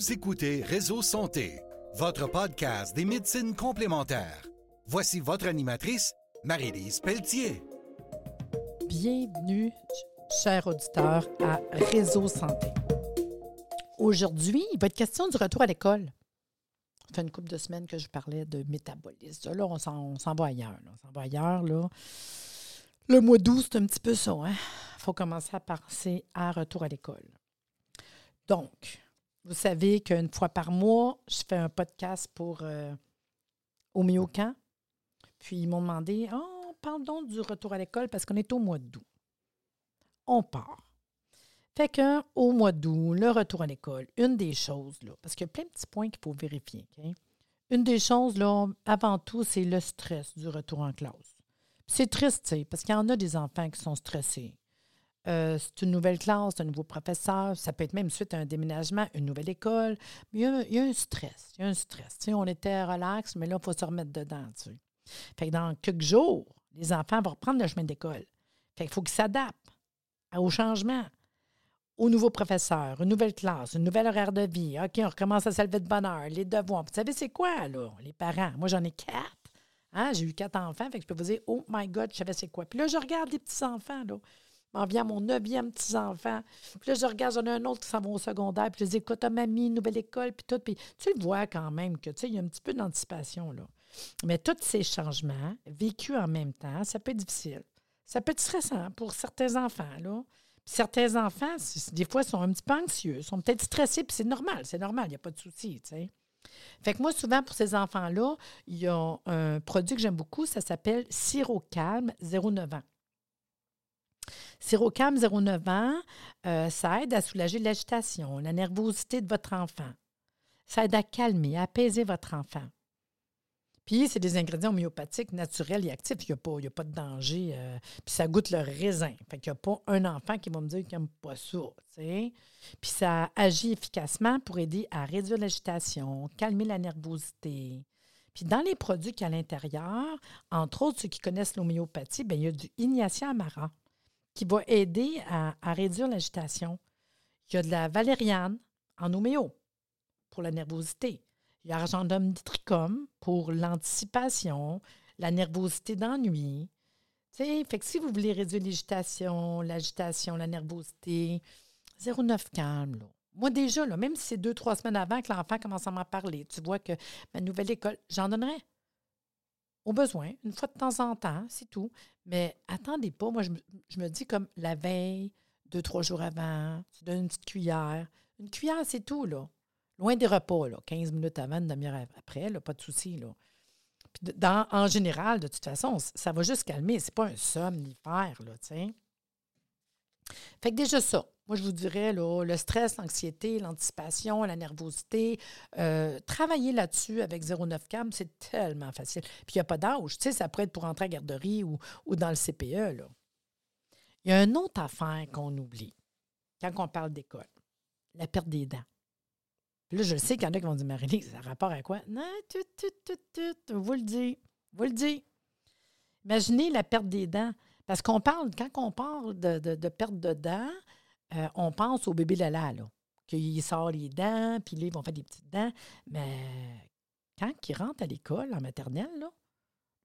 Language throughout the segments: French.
Vous écoutez Réseau Santé, votre podcast des médecines complémentaires. Voici votre animatrice, Marie-Lise Pelletier. Bienvenue, chers auditeurs, à Réseau Santé. Aujourd'hui, il va être question du retour à l'école. Ça fait une couple de semaines que je parlais de métabolisme. Là, on s'en, va ailleurs. On s'en va ailleurs. Là. Le mois d'août, c'est un petit peu ça. Il hein. faut commencer à penser à retour à l'école. Donc, vous savez qu'une fois par mois, je fais un podcast pour euh, Camp. Puis ils m'ont demandé Oh, parle donc du retour à l'école parce qu'on est au mois d'août. On part. Fait que au mois d'août, le retour à l'école, une des choses, là, parce qu'il y a plein de petits points qu'il faut vérifier. Une des choses, là, avant tout, c'est le stress du retour en classe. C'est triste, parce qu'il y en a des enfants qui sont stressés. Euh, c'est une nouvelle classe, un nouveau professeur, ça peut être même suite à un déménagement, une nouvelle école. Il y a, un stress. Il y a un stress. on était relax, mais là, il faut se remettre dedans. Fait que dans quelques jours, les enfants vont reprendre le chemin d'école. Fait qu'il faut qu'ils s'adaptent au changement, au nouveau professeur, une nouvelle classe, une nouvelle horaire de vie. OK, on recommence à se lever de bonne heure, les devoirs. Vous savez, c'est quoi, là, les parents? Moi, j'en ai quatre. Hein? J'ai eu quatre enfants, fait que je peux vous dire, oh my God, je savais c'est quoi. Puis là, je regarde les petits-enfants, là m'en vient mon neuvième petit-enfant. Puis là, je regarde, j'en ai un autre qui s'en va au secondaire. Puis je dis, écoute, mamie, nouvelle école, puis tout. Puis tu le vois quand même que, tu sais, il y a un petit peu d'anticipation, là. Mais tous ces changements, vécus en même temps, ça peut être difficile. Ça peut être stressant pour certains enfants, là. Puis certains enfants, des fois, sont un petit peu anxieux, sont peut-être stressés, puis c'est normal, c'est normal, il n'y a pas de souci, tu sais. Fait que moi, souvent, pour ces enfants-là, il y a un produit que j'aime beaucoup, ça s'appelle Sirop Calme 09 ans. Sirocam 09 ans, euh, ça aide à soulager l'agitation, la nervosité de votre enfant. Ça aide à calmer, à apaiser votre enfant. Puis, c'est des ingrédients homéopathiques naturels et actifs. Il n'y a, pas de danger. Euh, puis, ça goûte le raisin. Fait qu'il n'y a pas un enfant qui va me dire qu'il n'aime pas ça. Puis, ça agit efficacement pour aider à réduire l'agitation, calmer la nervosité. Puis, dans les produits qu'il y a à l'intérieur, entre autres, ceux qui connaissent l'homéopathie, bien, il y a du Ignacia amara qui va aider à, réduire l'agitation. Il y a de la valériane en homéo pour la nervosité. Il y a argendum trichum pour l'anticipation, la nervosité d'ennui. Fait que si vous voulez réduire l'agitation, l'agitation, la nervosité, 0,9 calme. Moi, déjà, là, même si c'est deux, trois semaines avant que l'enfant commence à m'en parler, tu vois que ma nouvelle école, j'en donnerais besoin, une fois de temps en temps, c'est tout. Mais attendez pas. Moi, je me, dis comme la veille, deux, trois jours avant, tu donnes une petite cuillère. Une cuillère, c'est tout, là. Loin des repas, là. 15 minutes avant, une demi-heure après, là, pas de souci, là. En général, de toute façon, ça va juste calmer. C'est pas un somnifère, là, tu sais. Fait que déjà ça. Moi, je vous dirais, le stress, l'anxiété, l'anticipation, la nervosité, euh, travailler là-dessus avec 09 cam, c'est tellement facile. Puis il n'y a pas d'âge. Tu sais, ça pourrait être pour entrer à garderie ou, dans le CPE. Là. Il y a une autre affaire qu'on oublie quand on parle d'école la perte des dents. Puis là, je sais qu'il y en a qui vont dire Marie, ça a rapport à quoi? Non, tout, tout, tout, tout, vous le dis. Vous le dis. Imaginez la perte des dents. Parce qu'on parle, quand on parle de, perte de dents, euh, on pense au bébé Lala, là, qu'il sort les dents, puis là, ils vont faire des petites dents. Mais quand il rentre à l'école, en maternelle, là,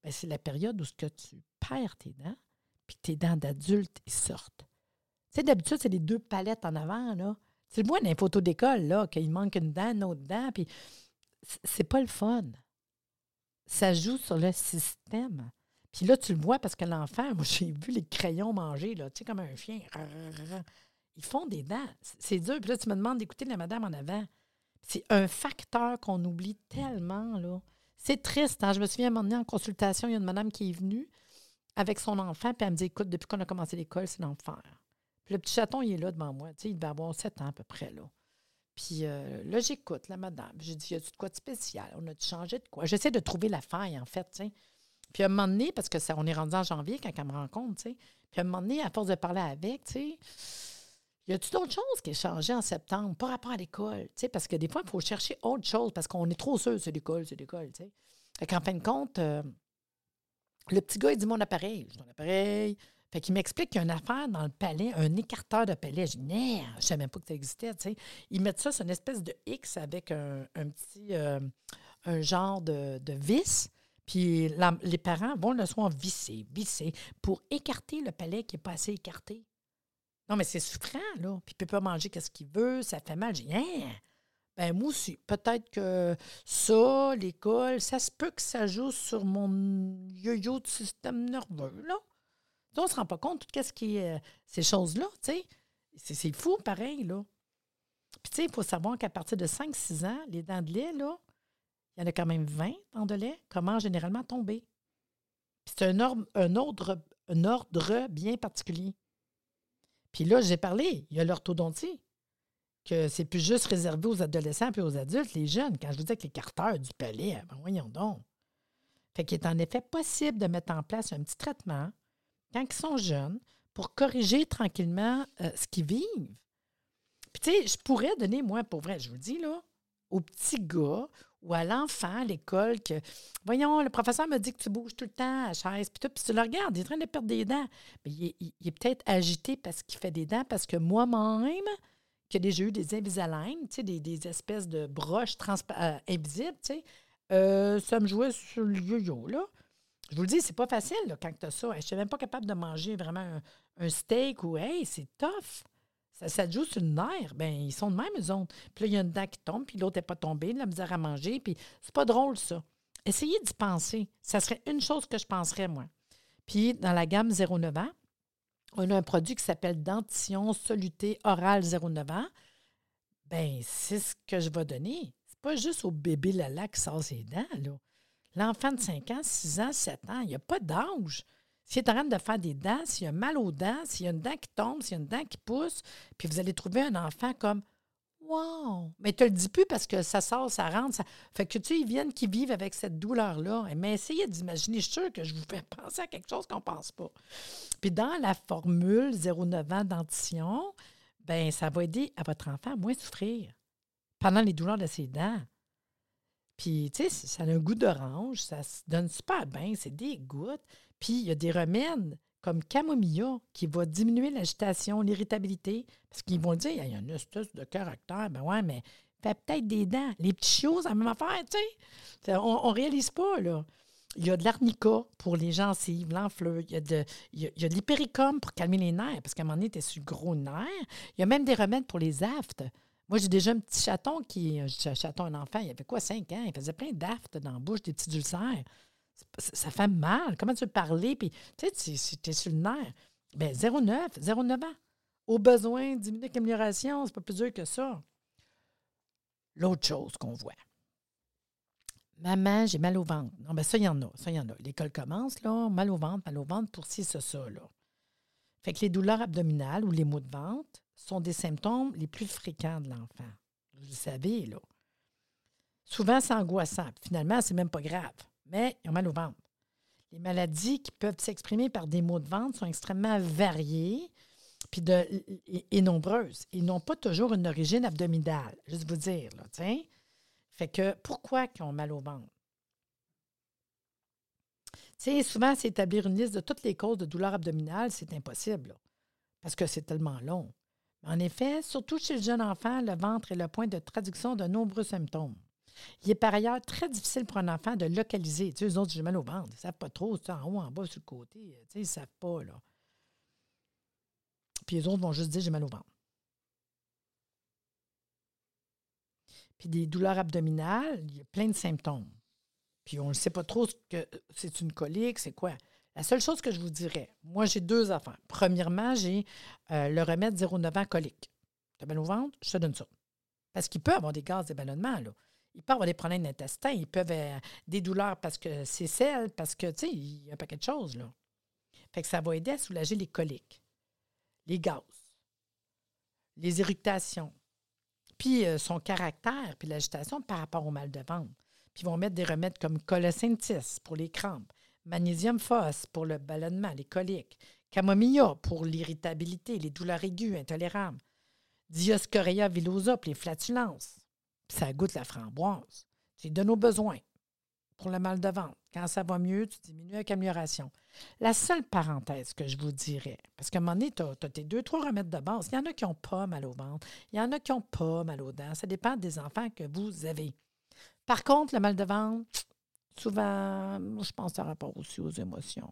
ben, c'est la période où ce que tu perds tes dents, puis tes dents d'adulte, ils sortent. Tu sais, d'habitude, c'est les deux palettes en avant, là. Tu le vois dans les photos d'école, là, qu'il manque une dent, une autre dent, puis c'est pas le fun. Ça joue sur le système. Puis là, tu le vois parce que l'enfant, moi, j'ai vu les crayons manger, là, tu sais, comme un chien. Ils font des dents. C'est dur. Puis là, tu me demandes d'écouter la madame en avant. C'est un facteur qu'on oublie tellement, là. C'est triste. Hein? Je me souviens, à un moment donné, en consultation, il y a une madame qui est venue avec son enfant, puis elle me dit Écoute, depuis qu'on a commencé l'école, c'est l'enfer. Puis le petit chaton, il est là devant moi. Tu sais, il devait avoir 7 ans à peu près, là. Puis euh, là, j'écoute la madame. J'ai dit Y a-tu de quoi de spécial? On a-tu changé de quoi? J'essaie de trouver la faille, en fait. Puis à un moment donné, parce que ça, on est rendu en janvier quand elle me rencontre. Puis à un moment donné, à force de parler avec, tu sais, y a-tu d'autres choses qui ont changé en septembre par rapport à l'école? Parce que des fois, il faut chercher autre chose parce qu'on est trop sûr, c'est l'école, c'est l'école. Fait qu'en fin de compte, euh, le petit gars, il dit mon appareil. Mon appareil, Fait m'explique qu'il y a une affaire dans le palais, un écarteur de palais. Je dis, je ne savais même pas que ça existait. Ils mettent ça sur une espèce de X avec un, petit, euh, un genre de, vis. Puis les parents vont le soir visser, visser pour écarter le palais qui n'est pas assez écarté. Non, mais c'est souffrant, là. Puis il ne peut pas manger qu'est-ce qu'il veut, ça fait mal. Dis, hein? Ben, moi aussi. Peut-être que ça, l'école, ça se peut que ça joue sur mon yo-yo de système nerveux, là. on ne se rend pas compte de qu'est-ce qui est. Euh, ces choses-là, tu sais. C'est fou, pareil, là. Puis, tu sais, il faut savoir qu'à partir de 5-6 ans, les dents de lait, là, il y en a quand même 20 dents de lait, comment généralement tomber. Puis, c'est un, un, ordre, un ordre bien particulier. Puis là, j'ai parlé, il y a l'orthodontie que c'est plus juste réservé aux adolescents et aux adultes, les jeunes. Quand je vous dis que les carteurs du palais, ben voyons donc. Fait qu'il est en effet possible de mettre en place un petit traitement quand ils sont jeunes pour corriger tranquillement euh, ce qu'ils vivent. Puis, tu sais, je pourrais donner, moi, pour vrai, je vous dis, là, au petit gars ou à l'enfant à l'école que, voyons, le professeur me dit que tu bouges tout le temps à la chaise, puis, tu le regardes, il est en train de perdre des dents. Mais il est peut-être agité parce qu'il fait des dents, parce que moi-même, que déjà eu des Invisalign, sais, des, espèces de broches euh, invisibles. Euh, ça me jouait sur le yo-yo, là. Je vous le dis, c'est pas facile quand tu as ça. Je suis même pas capable de manger vraiment un, steak ou, hey, c'est tough. Ça, ça joue sur le nerf. Bien, ils sont de même, eux autres. Puis là, il y a une dent qui tombe, puis l'autre n'est pas tombée, la misère à manger, puis c'est pas drôle, ça. Essayez d'y penser. Ça serait une chose que je penserais, moi. Puis, dans la gamme 0,9 ans, on a un produit qui s'appelle Dentition Soluté Oral 09 ans. Ben, c'est ce que je vais donner. C'est pas juste au bébé Lala qui sort ses dents. L'enfant de 5 ans, 6 ans, 7 ans, il n'y a pas d'âge. S'il est en train de faire des dents, s'il a mal aux dents, s'il y a une dent qui tombe, s'il y a une dent qui pousse, puis vous allez trouver un enfant comme Wow! Mais tu le dis plus parce que ça sort, ça rentre. Ça... Fait que tu sais, ils viennent qui vivent avec cette douleur-là. Mais essayez d'imaginer, je suis sûre que je vous fais penser à quelque chose qu'on ne pense pas. Puis dans la formule 0,9 ans dentition, ben ça va aider à votre enfant à moins souffrir pendant les douleurs de ses dents. Puis, tu sais, ça a un goût d'orange, ça se donne super bien, c'est des gouttes. Puis, il y a des remèdes comme camomilla qui va diminuer l'agitation, l'irritabilité, parce qu'ils vont dire, il y a une espèce de caractère, ben ouais, mais fait peut-être des dents. Les petites choses, la même affaire, tu sais. On ne réalise pas, là. Il y a de l'arnica pour les gencives, l'enfleur. Il y a de, il y a, de l'hypericum pour calmer les nerfs, parce qu'à un moment donné, tu es sur le gros nerf. Il y a même des remèdes pour les aftes. Moi, j'ai déjà un petit chaton qui. Un chaton, un enfant, il avait quoi, 5 ans? Il faisait plein d'aftes dans la bouche, des petits ulcères ça fait mal. Comment tu veux parler? Puis, tu sais, tu es sur le nerf. Bien, 0,9, 0,9 ans. Au besoin, 10 minutes d'amélioration, c'est pas plus dur que ça. L'autre chose qu'on voit. Maman, j'ai mal au ventre. Non, bien, ça, il y en a. Ça, il y en a. L'école commence, là, mal au ventre, mal au ventre pour ci, ça, ça, là. Fait que les douleurs abdominales ou les maux de ventre sont des symptômes les plus fréquents de l'enfant. Vous le savez, là. Souvent, c'est angoissant. Finalement, c'est même pas grave mais ils ont mal au ventre. Les maladies qui peuvent s'exprimer par des maux de ventre sont extrêmement variées et, nombreuses. Ils n'ont pas toujours une origine abdominale, juste vous dire. Là, fait que pourquoi ils ont mal au ventre? sais, souvent, c'est établir une liste de toutes les causes de douleurs abdominales, c'est impossible, parce que c'est tellement long. En effet, surtout chez le jeune enfant, le ventre est le point de traduction de nombreux symptômes. Il est par ailleurs très difficile pour un enfant de localiser. Tu sais, eux autres, j'ai mal au ventre. Ils ne savent pas trop, en haut, en bas, sur le côté. Tu sais, ils ne savent pas, là. Puis les autres vont juste dire j'ai mal au ventre. Puis des douleurs abdominales, il y a plein de symptômes. Puis on ne sait pas trop ce que c'est une colique, c'est quoi. La seule chose que je vous dirais, moi j'ai deux affaires. Premièrement, j'ai euh, le remède 0,9 ans colique. Tu as mal au ventre, je te donne ça. Parce qu'il peut avoir des gaz d'ébalonnement, là. Il peut avoir des problèmes d'intestin, ils peuvent avoir des douleurs parce que c'est sel, parce que, tu il y a un paquet de choses, là. Fait que ça va aider à soulager les coliques, les gaz, les irritations, puis euh, son caractère, puis l'agitation par rapport au mal de ventre. Puis ils vont mettre des remèdes comme colocyntis pour les crampes, magnésium phos pour le ballonnement, les coliques, camomilla pour l'irritabilité, les douleurs aiguës intolérables, dioscorea villosa pour les flatulences, ça goûte la framboise. C'est de nos besoins. pour le mal de ventre. Quand ça va mieux, tu diminues avec amélioration. La seule parenthèse que je vous dirais, parce qu'à un moment donné, tu as, tes deux, trois remèdes de base. Il y en a qui n'ont pas mal au ventre. Il y en a qui n'ont pas mal aux dents. Ça dépend des enfants que vous avez. Par contre, le mal de ventre, souvent, je pense que rapport aussi aux émotions.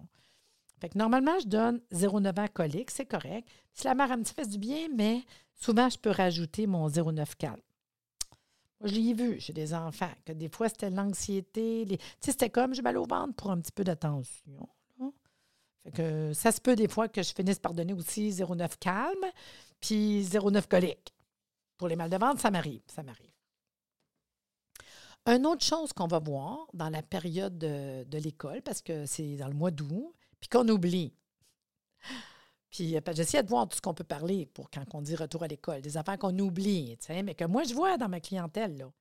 Fait normalement, je donne 0,9 ans colique, c'est correct. Si la mère me fait du bien, mais souvent, je peux rajouter mon 0,9 calme. Moi, je l'ai vu chez des enfants, que des fois, c'était l'anxiété. Tu sais, c'était comme j'ai mal au ventre pour un petit peu d'attention. Fait que ça se peut des fois que je finisse par donner aussi 0,9 calme, puis 0,9 colique. Pour les mal de ventre, ça m'arrive. Ça m'arrive. Une autre chose qu'on va voir dans la période de, l'école, parce que c'est dans le mois d'août, puis qu'on oublie. Puis euh, j'essaie de voir tout ce qu'on peut parler pour quand on dit retour à l'école, des affaires qu'on oublie, mais que moi je vois dans ma clientèle, là.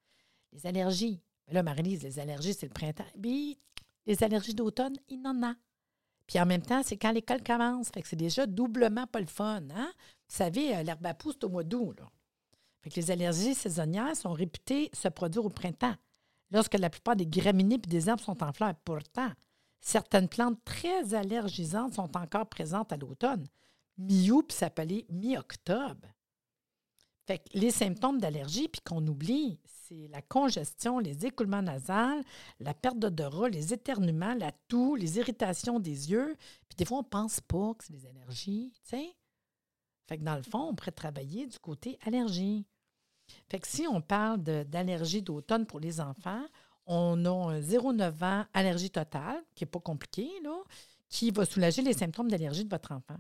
les allergies. Là, Marie-Lise, les allergies, c'est le printemps. Les allergies d'automne, il en a. Puis en même temps, c'est quand l'école commence. Fait que c'est déjà doublement pas le fun. Hein? Vous savez, euh, l'herbe à pousse, au mois d'août. Fait que les allergies saisonnières sont réputées se produire au printemps lorsque la plupart des graminées et des arbres sont en fleurs. Pourtant, certaines plantes très allergisantes sont encore présentes à l'automne. Mi-août puis s'appelait mi-octobre. Fait que les symptômes d'allergie, puis qu'on oublie, c'est la congestion, les écoulements nasales, la perte d'odorat, les éternuements, la toux, les irritations des yeux. Puis des fois, on pense pas que c'est des allergies, tu. Fait que dans le fond, on pourrait travailler du côté allergie. Fait que si on parle d'allergie d'automne pour les enfants, on a un 0,9 ans allergie totale, qui n'est pas compliqué, qui va soulager les symptômes d'allergie de votre enfant.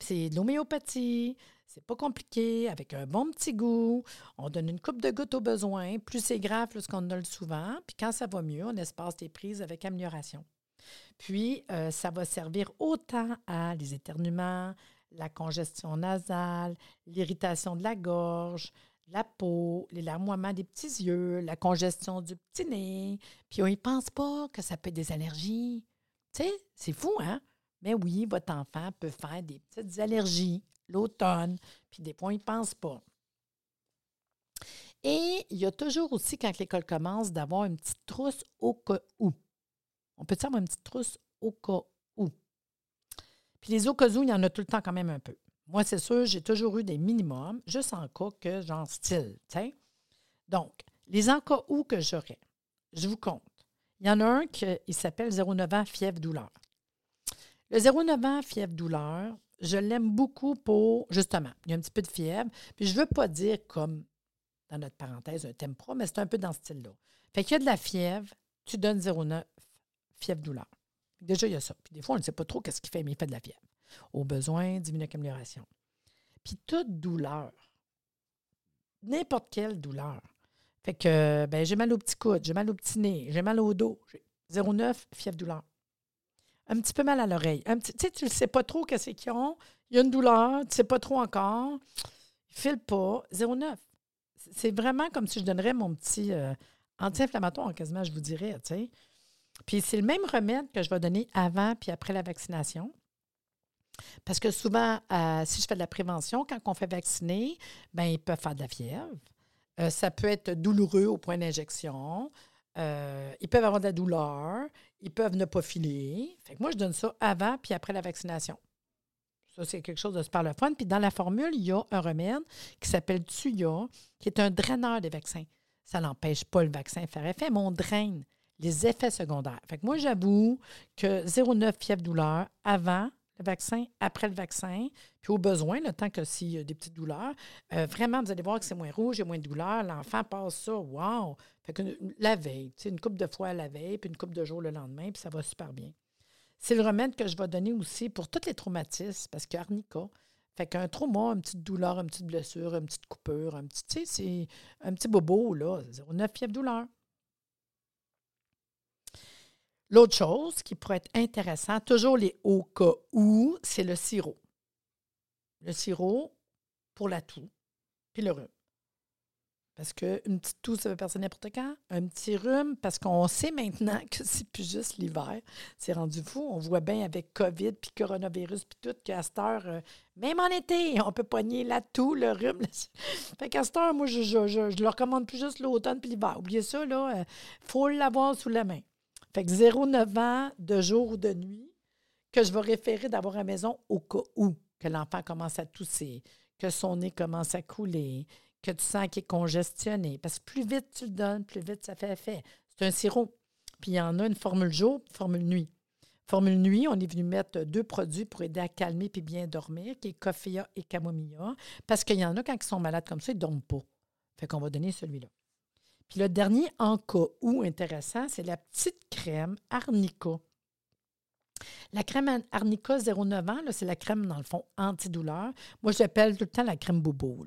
C'est de l'homéopathie, c'est pas compliqué, avec un bon petit goût. On donne une coupe de gouttes au besoin. Plus c'est grave, plus qu'on donne souvent. Puis quand ça va mieux, on espace les prises avec amélioration. Puis, euh, ça va servir autant à les éternuements, la congestion nasale, l'irritation de la gorge, la peau, les larmoiements des petits yeux, la congestion du petit nez. Puis on n'y pense pas que ça peut être des allergies. Tu sais, c'est fou, hein? Mais oui, votre enfant peut faire des petites allergies l'automne, puis des fois, il ne pense pas. Et il y a toujours aussi, quand l'école commence, d'avoir une petite trousse au cas où. On peut avoir une petite trousse au cas. Puis les au cas il y en a tout le temps quand même un peu. Moi, c'est sûr, j'ai toujours eu des minimums, juste en cas que genre style. Donc, les en cas où que j'aurais, je vous compte. Il y en a un qui s'appelle 09 ans fièvre-douleur. Le 09 ans fièvre-douleur, je l'aime beaucoup pour, justement, il y a un petit peu de fièvre. Puis je ne veux pas dire comme, dans notre parenthèse, un tempra, mais c'est un peu dans ce style-là. Fait qu'il y a de la fièvre, tu donnes 0,9 fièvre-douleur. Déjà, il y a ça. Puis des fois, on ne sait pas trop qu'est-ce qu'il fait, mais il fait de la fièvre. Au besoin, diminue amélioration. Puis toute douleur, n'importe quelle douleur. Fait que, ben, j'ai mal au petit coude, j'ai mal au petit nez, j'ai mal au dos. 0,9 fièvre-douleur un petit peu mal à l'oreille. Un petit, tu sais, tu ne sais pas trop qu'est-ce qu'ils ont. Il y a une douleur, tu ne sais pas trop encore. Il file pas. 0,9. C'est vraiment comme si je donnerais mon petit euh, anti-inflammatoire, quasiment, je vous dirais, tu sais. Puis c'est le même remède que je vais donner avant puis après la vaccination. Parce que souvent, euh, si je fais de la prévention, quand on fait vacciner, ben ils peuvent faire de la fièvre. Euh, ça peut être douloureux au point d'injection. ils peuvent avoir de la douleur. Ils peuvent ne pas filer. Fait que moi, je donne ça avant puis après la vaccination. Ça, c'est quelque chose de super. Puis dans la formule, il y a un remède qui s'appelle Tuya, qui est un draineur des vaccins. Ça n'empêche pas le vaccin de faire effet, mais on draine les effets secondaires. Fait que moi, j'avoue que 0,9 fièvre douleur avant le vaccin, après le vaccin, puis au besoin, le temps que s'il y a des petites douleurs, euh, vraiment, vous allez voir que c'est moins rouge, il y a moins de douleur, l'enfant passe ça, wow! Fait que la veille, une coupe de fois la veille, puis une coupe de jours le lendemain, puis ça va super bien. C'est le remède que je vais donner aussi pour tous les traumatismes, parce qu'arnica, fait qu'un trauma, une petite douleur, une petite blessure, une petite coupure, un petit, c'est un petit bobo, là, 0,9 fièvre douleur. L'autre chose qui pourrait être intéressant, toujours les hauts cas où, c'est le sirop. Le sirop pour la toux, puis le rhume. Parce qu'une petite toux, ça peut passer n'importe quand. Un petit rhume, parce qu'on sait maintenant que c'est plus juste l'hiver. C'est rendu fou. On voit bien avec COVID, puis coronavirus, puis tout, qu'à cette heure, euh, même en été, on peut pogner la toux, le rhume. fait qu'à cette heure, moi, je, je, je, leur recommande plus juste l'automne puis l'hiver. Oubliez ça, là. Il euh, faut l'avoir sous la main. Fait que 0,9 ans de jour ou de nuit, que je vais référer d'avoir à la maison au cas où que l'enfant commence à tousser, que son nez commence à couler, que tu sens qu'il est congestionné. Parce que plus vite tu le donnes, plus vite ça fait effet. C'est un sirop. Puis il y en a une formule jour, une formule nuit. Formule nuit, on est venu mettre deux produits pour aider à calmer puis bien dormir, qui est coffea et camomilla. Parce qu'il y en a quand ils sont malades comme ça, ils ne dorment pas. Fait qu'on va donner celui-là. Puis le dernier, en cas où intéressant, c'est la petite crème Arnica. La crème Arnica 09 ans, c'est la crème, dans le fond, antidouleur. Moi, j'appelle tout le temps la crème bobo.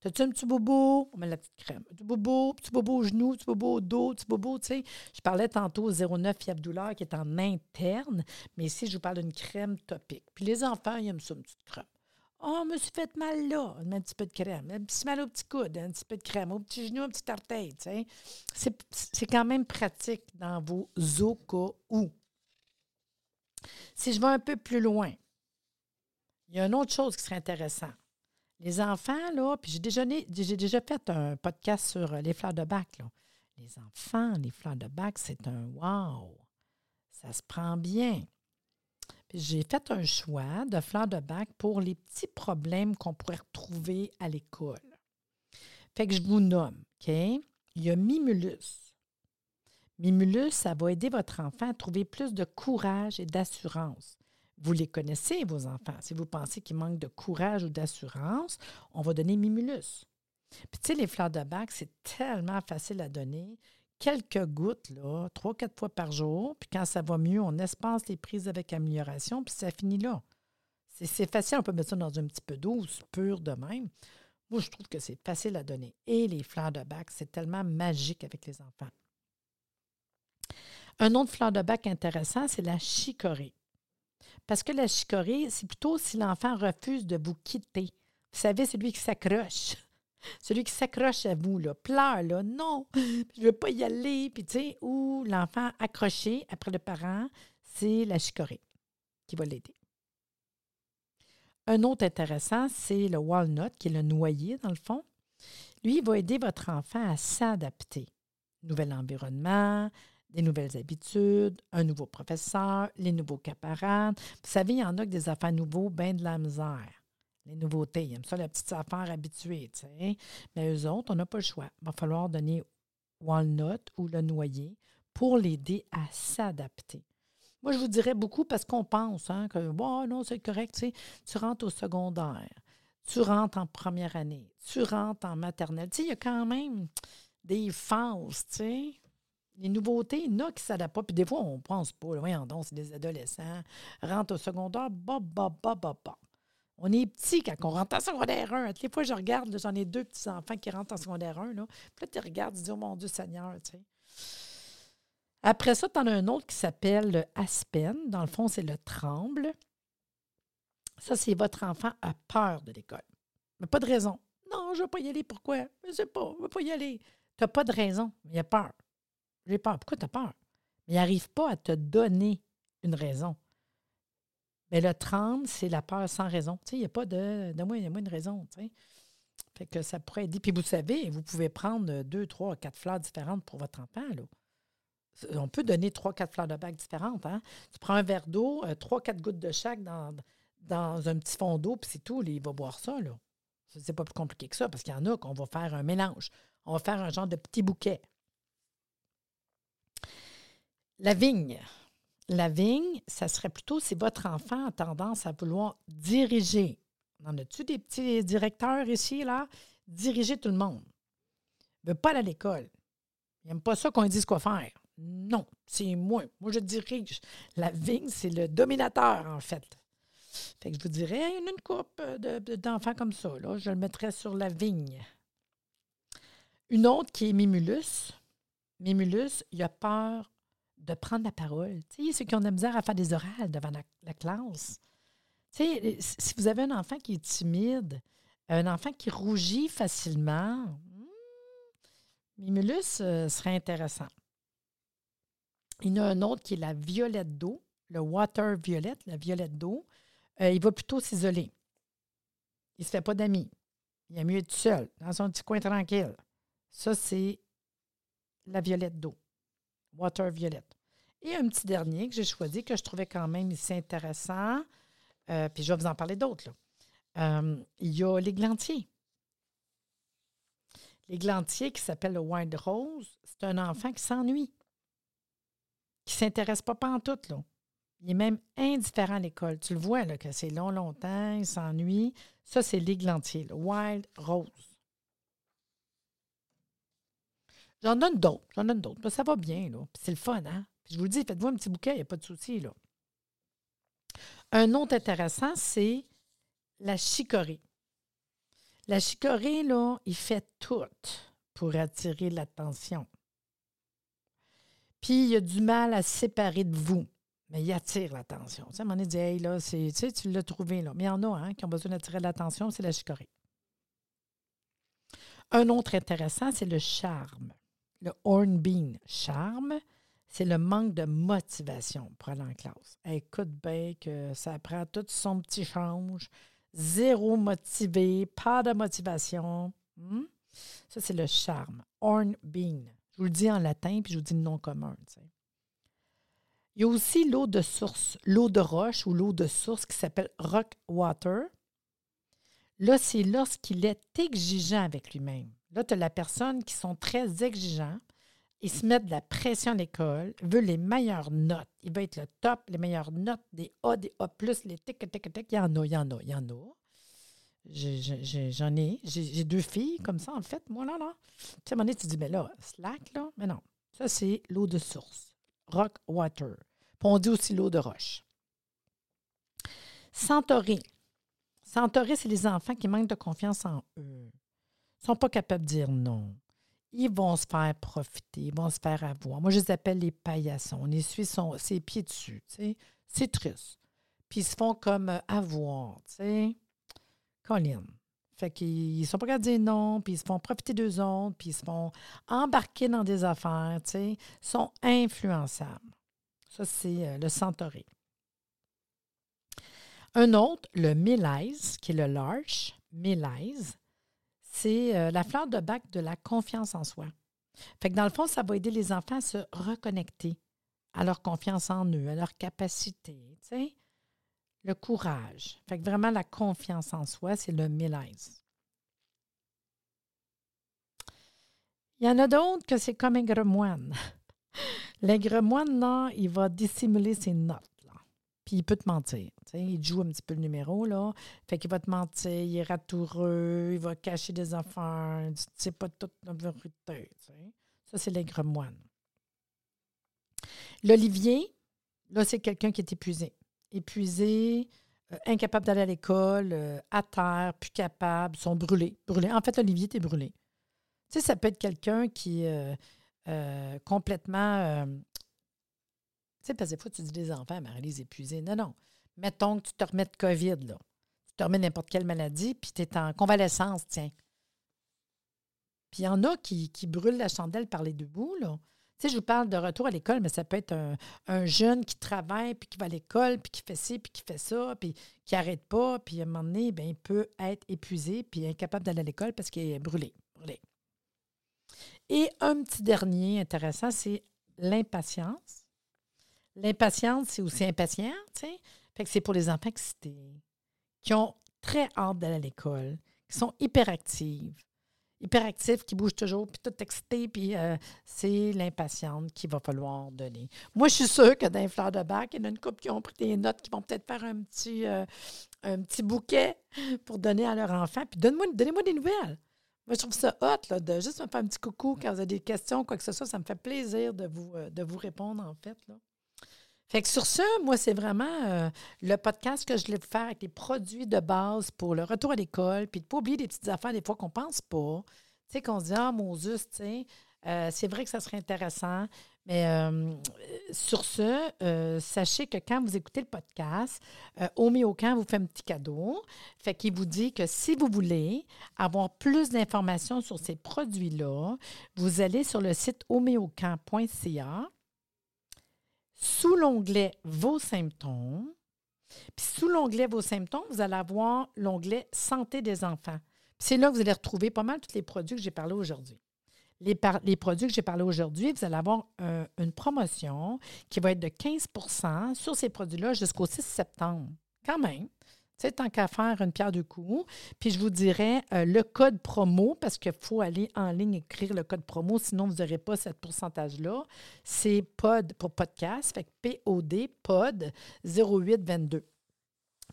T'as-tu un petit bobo? On met la petite crème. Petit bobo, petit bobo au genou, petit bobo au dos, petit bobo, tu sais. Je parlais tantôt 09 fièvre douleur qui est en interne, mais ici, je vous parle d'une crème topique. Puis les enfants, ils aiment ça, une petite crème. Oh, je me suis fait mal là. On un petit peu de crème. Un petit mal au petit coude, un petit peu de crème. Au petit genou, un petit orteil. C'est quand même pratique dans vos au cas. Si je vais un peu plus loin, il y a une autre chose qui serait intéressante. Les enfants, là, puis j'ai déjà, déjà fait un podcast sur les fleurs de bac. Là. Les enfants, les fleurs de bac, c'est un wow! Ça se prend bien. J'ai fait un choix de fleurs de bac pour les petits problèmes qu'on pourrait retrouver à l'école. Fait que je vous nomme, OK? Il y a Mimulus. Mimulus, ça va aider votre enfant à trouver plus de courage et d'assurance. Vous les connaissez, vos enfants. Si vous pensez qu'ils manquent de courage ou d'assurance, on va donner Mimulus. Puis, tu sais, les fleurs de bac, c'est tellement facile à donner. Quelques gouttes, là, trois, quatre fois par jour. Puis, quand ça va mieux, on espace les prises avec amélioration, puis ça finit là. C'est facile, on peut mettre ça dans un petit peu d'eau, pur de même. Moi, je trouve que c'est facile à donner. Et les fleurs de bac, c'est tellement magique avec les enfants. Un autre fleur de bac intéressant, c'est la chicorée. Parce que la chicorée, c'est plutôt si l'enfant refuse de vous quitter. Vous savez, celui qui s'accroche. Celui qui s'accroche à vous, là, pleure, là, non, je ne veux pas y aller. Puis, tu sais, ou l'enfant accroché après le parent, c'est la chicorée qui va l'aider. Un autre intéressant, c'est le walnut, qui est le noyer, dans le fond. Lui, il va aider votre enfant à s'adapter. Nouvel environnement, des nouvelles habitudes, un nouveau professeur, les nouveaux camarades. Vous savez, il y en a que des affaires nouveaux, bien de la misère. Les nouveautés, ils aiment ça, la petite affaire habituée. Mais eux autres, on n'a pas le choix. Il va falloir donner Walnut ou le noyer pour l'aider à s'adapter. Moi, je vous dirais beaucoup parce qu'on pense hein, que, bon, non, c'est correct, tu rentres au secondaire, tu rentres en première année, tu rentres en maternelle. Il y a quand même des phases, tu les nouveautés, il y en a qui ne s'adaptent pas. Puis des fois, on ne pense pas. Voyons donc, c'est des adolescents. Rentrent au secondaire, bah, bah, bah, bah, bah. On est petit quand on rentre en secondaire 1. Toutes les fois, je regarde, j'en ai deux petits-enfants qui rentrent en secondaire 1. Là. Puis là, tu regardes, tu dis, oh mon Dieu Seigneur, tu. Après ça, tu en as un autre qui s'appelle le Aspen. Dans le fond, c'est le tremble. Ça, c'est votre enfant a peur de l'école. Mais pas de raison. Non, je ne veux pas y aller. Pourquoi? Je ne sais pas. Je ne veux pas y aller. Tu n'as pas de raison. Il a peur. J'ai peur. Pourquoi tu as peur? Mais il n'arrive pas à te donner une raison. Mais le tremble, c'est la peur sans raison. Il n'y a pas de, de moi, il y a une raison. Tu sais. Fait que ça pourrait aider. Puis vous savez, vous pouvez prendre deux, trois, quatre fleurs différentes pour votre enfant. Là. On peut donner trois, quatre fleurs de bac différentes. Hein? Tu prends un verre d'eau, euh, trois, quatre gouttes de chaque dans, dans un petit fond d'eau, puis c'est tout. il va boire ça. Là. C'est pas plus compliqué que ça, parce qu'il y en a qu'on va faire un mélange. On va faire un genre de petit bouquet. La vigne. La vigne, ça serait plutôt si votre enfant a tendance à vouloir diriger. En as-tu des petits directeurs ici, là? Diriger tout le monde. Il ne veut pas aller à l'école. Il n'aime pas ça qu'on lui dise quoi faire. Non, c'est moi. Moi, je dirige. La vigne, c'est le dominateur, en fait. Fait que je vous dirais, il y a une coupe d'enfants comme ça. Là. Je le mettrais sur la vigne. Une autre qui est Mimulus. Mimulus, il a peur de prendre la parole. Tu sais, ceux qui ont de la misère à faire des orales devant la, classe. Si vous avez un enfant qui est timide, un enfant qui rougit facilement, Mimulus euh, serait intéressant. Il y en a un autre qui est la violette d'eau, le water violet, la violette d'eau. Euh, il va plutôt s'isoler. Il ne se fait pas d'amis. Il a mieux être seul, dans son petit coin tranquille. Ça, c'est la violette d'eau. Water violet. Et un petit dernier que j'ai choisi, que je trouvais quand même ici intéressant. Euh, puis je vais vous en parler d'autres. Euh, il y a l'églantier. L'églantier qui s'appelle le Wild Rose, c'est un enfant qui s'ennuie, qui ne s'intéresse pas, pas en tout. Là. Il est même indifférent à l'école. Tu le vois, là, que c'est long, longtemps, il s'ennuie. Ça, c'est l'églantier, le Wild Rose. J'en donne d'autres. J'en donne d'autres. Ça va bien, là. C'est le fun, hein? je vous le dis, faites-vous un petit bouquet, il n'y a pas de souci, là. Un autre intéressant, c'est la chicorée. La chicorée, là, il fait tout pour attirer l'attention. Puis, il a du mal à se séparer de vous, mais il attire l'attention. Tu sais, à un moment donné, dit, hey, là, tu tu l'as trouvé, là. Mais il y en a hein, qui ont besoin d'attirer l'attention, c'est la chicorée. Un autre intéressant, c'est le charme. Le hornbeam charme, c'est le manque de motivation pour aller en classe. Écoute bien que ça prend tout son petit change, zéro motivé, pas de motivation. Hmm? Ça, c'est le charme. Hornbeam. Je vous le dis en latin, puis je vous dis le nom commun. Il y a aussi l'eau de source, l'eau de roche ou l'eau de source qui s'appelle rock water. Là, c'est lorsqu'il est exigeant avec lui-même. Là, tu as la personne qui sont très exigeants. Ils se mettent de la pression à l'école, veut les meilleures notes. Il veut être le top, les meilleures notes, des A, des A, les tic, tic, tic. Il y en a, il y en a, il y en a. J'en ai. J'ai deux filles comme ça, en fait. Moi, là, là. Tu sais, à un moment donné, tu dis, mais là, slack, là. Mais non. Ça, c'est l'eau de source. Rock water. Puis on dit aussi l'eau de roche. Centauré. Centauré, c'est les enfants qui manquent de confiance en eux ne sont pas capables de dire non. Ils vont se faire profiter, ils vont se faire avoir. Moi, je les appelle les paillassons. On essuie son, ses pieds dessus. C'est triste. Puis ils se font comme euh, avoir. Tu sais. Colin. Fait qu'ils sont pas capables de dire non, puis ils se font profiter d'eux autres, puis ils se font embarquer dans des affaires, sais, sont influençables. Ça, c'est euh, le centauré. Un autre, le mélèze, qui est le larche, mélèze, c'est euh, la fleur de bac de la confiance en soi. Fait que dans le fond, ça va aider les enfants à se reconnecter à leur confiance en eux, à leur capacité, le courage. Fait que vraiment, la confiance en soi, c'est le mélèze. Il y en a d'autres que c'est comme un gremoine. L'ingremoine, non, il va dissimuler ses notes il peut te mentir. Il joue un petit peu le numéro, là. Fait qu'il va te mentir, il est ratoureux, il va cacher des affaires, c'est pas toute la vérité. Ça, c'est l'aigre moine. L'Olivier, là, c'est quelqu'un qui est épuisé. Épuisé, euh, incapable d'aller à l'école, euh, à terre, plus capable, sont brûlés. brûlés. En fait, Olivier, t'es brûlé. Tu sais, ça peut être quelqu'un qui est euh, complètement tu sais, parce que des fois, tu dis des enfants, Marie-Lise épuisée. Non, non. Mettons que tu te remets de COVID, là. Tu te remets n'importe quelle maladie, puis tu es en convalescence, tiens. Puis il y en a qui, brûlent la chandelle par les deux bouts, là. Tu sais, je vous parle de retour à l'école, mais ça peut être un, jeune qui travaille, puis qui va à l'école, puis qui fait ci, puis qui fait ça, puis qui n'arrête pas, puis à un moment donné, bien, il peut être épuisé, puis incapable d'aller à l'école parce qu'il est brûlé, brûlé. Et un petit dernier intéressant, c'est l'impatience. L'impatience, c'est aussi impatient, tu sais. C'est pour les enfants excités, qui ont très hâte d'aller à l'école, qui sont hyperactives, hyperactifs, qui bougent toujours, puis tout excités, puis euh, c'est l'impatiente qu'il va falloir donner. Moi, je suis sûre que dans les fleurs de bac, il y en a une couple qui ont pris des notes, qui vont peut-être faire un petit, euh, un petit bouquet pour donner à leur enfant. Puis donnez-moi donnez des nouvelles. Moi, je trouve ça hot, de juste me faire un petit coucou quand vous avez des questions, quoi que ce soit. Ça me fait plaisir de vous, euh, de vous répondre, en fait. Là. Fait que sur ça, moi, c'est vraiment euh, le podcast que je voulais faire avec les produits de base pour le retour à l'école, puis de ne pas oublier des petites affaires des fois qu'on ne pense pas. Tu sais, qu'on se dit, ah, mon tu euh, c'est vrai que ça serait intéressant, Mais euh, sur ce, sachez que quand vous écoutez le podcast, euh, Homéocan vous fait un petit cadeau. Fait qu'il vous dit que si vous voulez avoir plus d'informations sur ces produits-là, vous allez sur le site homéocan.ca sous l'onglet Vos symptômes. Puis sous l'onglet Vos symptômes, vous allez avoir l'onglet Santé des enfants. C'est là que vous allez retrouver pas mal tous les produits que j'ai parlé aujourd'hui. Les, les, produits que j'ai parlé aujourd'hui, vous allez avoir une promotion qui va être de 15% sur ces produits-là jusqu'au 6 septembre. Quand même. C'est tant qu'à faire une pierre de coups. Puis je vous dirais euh, le code promo, parce qu'il faut aller en ligne écrire le code promo, sinon vous n'aurez pas ce pourcentage-là. C'est POD pour podcast, fait que P-O-D, POD 0822.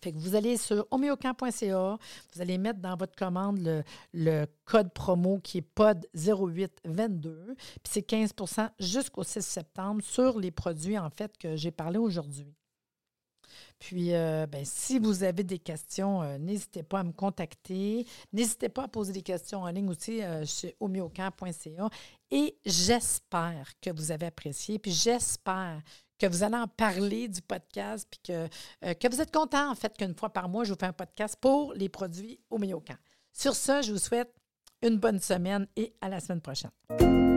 Fait que vous allez sur homéocamp.ca, vous allez mettre dans votre commande le, le code promo qui est POD 0822, puis c'est 15% jusqu'au 6 septembre sur les produits en fait que j'ai parlé aujourd'hui. Puis, euh, ben, si vous avez des questions, euh, n'hésitez pas à me contacter. N'hésitez pas à poser des questions en ligne aussi euh, chez homéocamp.ca. Et j'espère que vous avez apprécié. Puis, j'espère que vous allez en parler du podcast. Puis que, que vous êtes content, en fait, qu'une fois par mois, je vous fais un podcast pour les produits Homéocamp. Sur ce, je vous souhaite une bonne semaine et à la semaine prochaine.